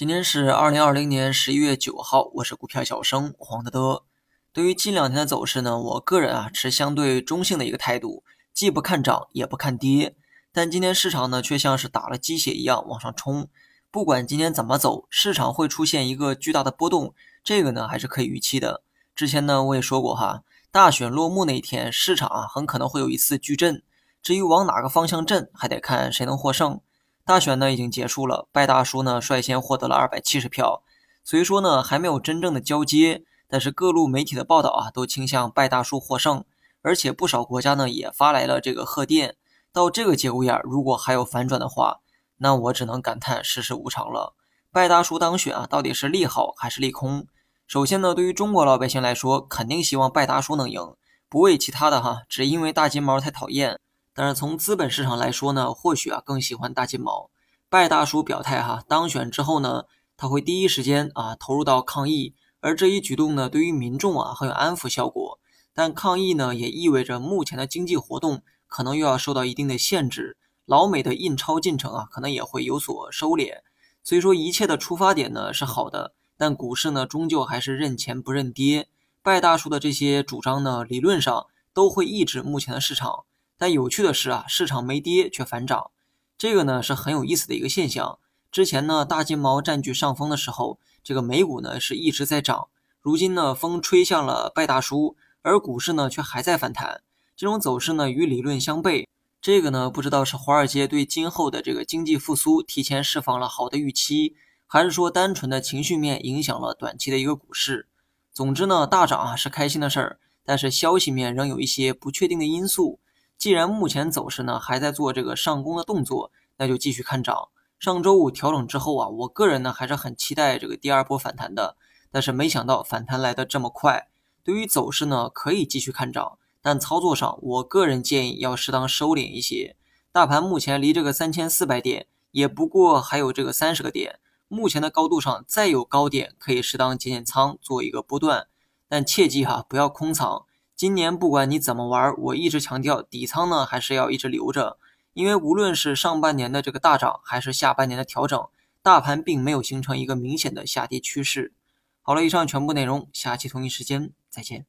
今天是二零二零年十一月九号，我是股票小生黄德德。对于近两天的走势呢，我个人啊持相对中性的一个态度，既不看涨也不看跌。但今天市场呢却像是打了鸡血一样往上冲。不管今天怎么走，市场会出现一个巨大的波动，这个呢还是可以预期的。之前呢我也说过哈，大选落幕那一天，市场啊很可能会有一次巨震。至于往哪个方向震，还得看谁能获胜。大选呢已经结束了，拜大叔呢率先获得了二百七十票。虽说呢还没有真正的交接，但是各路媒体的报道啊都倾向拜大叔获胜，而且不少国家呢也发来了这个贺电。到这个节骨眼，如果还有反转的话，那我只能感叹世事无常了。拜大叔当选啊，到底是利好还是利空？首先呢，对于中国老百姓来说，肯定希望拜大叔能赢，不为其他的哈，只因为大金毛太讨厌。但是从资本市场来说呢，或许啊更喜欢大金毛。拜大叔表态哈，当选之后呢，他会第一时间啊投入到抗疫，而这一举动呢，对于民众啊很有安抚效果。但抗疫呢，也意味着目前的经济活动可能又要受到一定的限制，老美的印钞进程啊可能也会有所收敛。所以说一切的出发点呢是好的，但股市呢终究还是认钱不认跌。拜大叔的这些主张呢，理论上都会抑制目前的市场。但有趣的是啊，市场没跌却反涨，这个呢是很有意思的一个现象。之前呢，大金毛占据上风的时候，这个美股呢是一直在涨。如今呢，风吹向了拜大叔，而股市呢却还在反弹。这种走势呢与理论相悖。这个呢不知道是华尔街对今后的这个经济复苏提前释放了好的预期，还是说单纯的情绪面影响了短期的一个股市。总之呢，大涨啊是开心的事儿，但是消息面仍有一些不确定的因素。既然目前走势呢还在做这个上攻的动作，那就继续看涨。上周五调整之后啊，我个人呢还是很期待这个第二波反弹的。但是没想到反弹来的这么快。对于走势呢，可以继续看涨，但操作上，我个人建议要适当收敛一些。大盘目前离这个三千四百点也不过还有这个三十个点，目前的高度上再有高点，可以适当减减仓，做一个波段。但切记哈，不要空仓。今年不管你怎么玩，我一直强调底仓呢还是要一直留着，因为无论是上半年的这个大涨，还是下半年的调整，大盘并没有形成一个明显的下跌趋势。好了，以上全部内容，下期同一时间再见。